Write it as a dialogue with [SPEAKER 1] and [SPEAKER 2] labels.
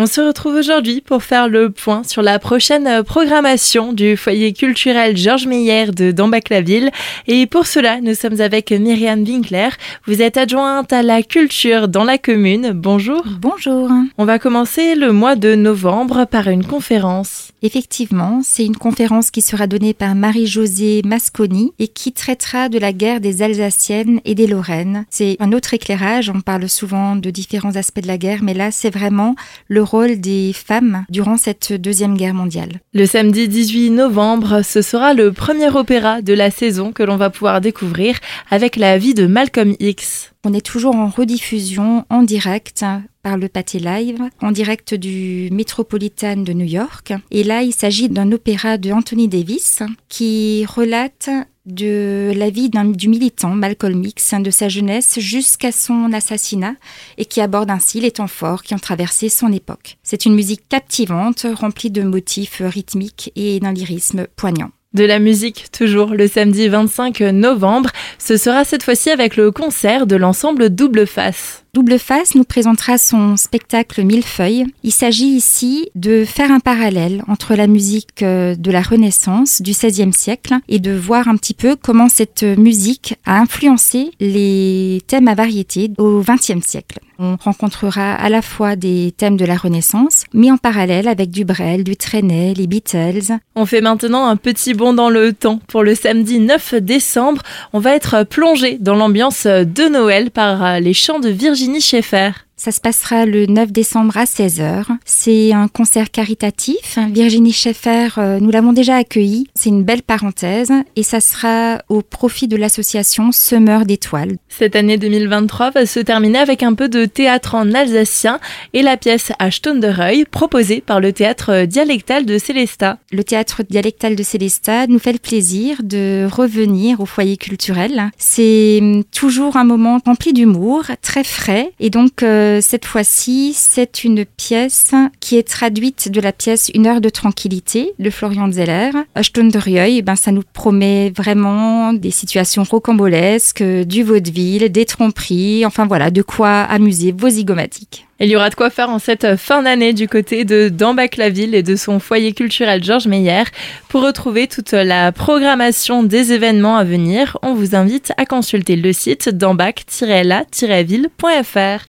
[SPEAKER 1] On se retrouve aujourd'hui pour faire le point sur la prochaine programmation du foyer culturel Georges Meyer de Dambac-la-Ville. Et pour cela, nous sommes avec Myriam Winkler. Vous êtes adjointe à la culture dans la commune. Bonjour.
[SPEAKER 2] Bonjour.
[SPEAKER 1] On va commencer le mois de novembre par une conférence.
[SPEAKER 2] Effectivement, c'est une conférence qui sera donnée par Marie-Josée Masconi et qui traitera de la guerre des Alsaciennes et des Lorraines. C'est un autre éclairage. On parle souvent de différents aspects de la guerre, mais là, c'est vraiment le rôle des femmes durant cette Deuxième Guerre mondiale.
[SPEAKER 1] Le samedi 18 novembre, ce sera le premier opéra de la saison que l'on va pouvoir découvrir avec la vie de Malcolm X.
[SPEAKER 2] On est toujours en rediffusion en direct par le Pâté Live, en direct du Metropolitan de New York. Et là, il s'agit d'un opéra de Anthony Davis qui relate de la vie du militant Malcolm X, de sa jeunesse jusqu'à son assassinat, et qui aborde ainsi les temps forts qui ont traversé son époque. C'est une musique captivante, remplie de motifs rythmiques et d'un lyrisme poignant.
[SPEAKER 1] De la musique, toujours le samedi 25 novembre. Ce sera cette fois-ci avec le concert de l'ensemble Double Face.
[SPEAKER 2] Double Face nous présentera son spectacle Millefeuille. Il s'agit ici de faire un parallèle entre la musique euh, de la Renaissance du XVIe siècle et de voir un petit peu comment cette musique a influencé les thèmes à variété au XXe siècle. On rencontrera à la fois des thèmes de la Renaissance, mais en parallèle avec du Brel, du Trenet, les Beatles.
[SPEAKER 1] On fait maintenant un petit bond dans le temps. Pour le samedi 9 décembre, on va être plongé dans l'ambiance de Noël par les chants de Virginie Schaeffer.
[SPEAKER 2] Ça se passera le 9 décembre à 16h. C'est un concert caritatif. Virginie Schaeffer, euh, nous l'avons déjà accueilli. C'est une belle parenthèse et ça sera au profit de l'association Semeur d'étoiles.
[SPEAKER 1] Cette année 2023 va se terminer avec un peu de théâtre en alsacien et la pièce à Reuil proposée par le théâtre dialectal de Célestat.
[SPEAKER 2] Le théâtre dialectal de Célestat nous fait le plaisir de revenir au foyer culturel. C'est hum, toujours un moment rempli d'humour, très frais et donc euh, euh, cette fois-ci, c'est une pièce qui est traduite de la pièce Une heure de tranquillité de Florian Zeller. Stunderjöy, ben, ça nous promet vraiment des situations rocambolesques, du vaudeville, des tromperies, enfin voilà, de quoi amuser vos zygomatiques.
[SPEAKER 1] Il y aura de quoi faire en cette fin d'année du côté de Dambac-la-Ville et de son foyer culturel Georges Meyer. Pour retrouver toute la programmation des événements à venir, on vous invite à consulter le site dambac-la-ville.fr.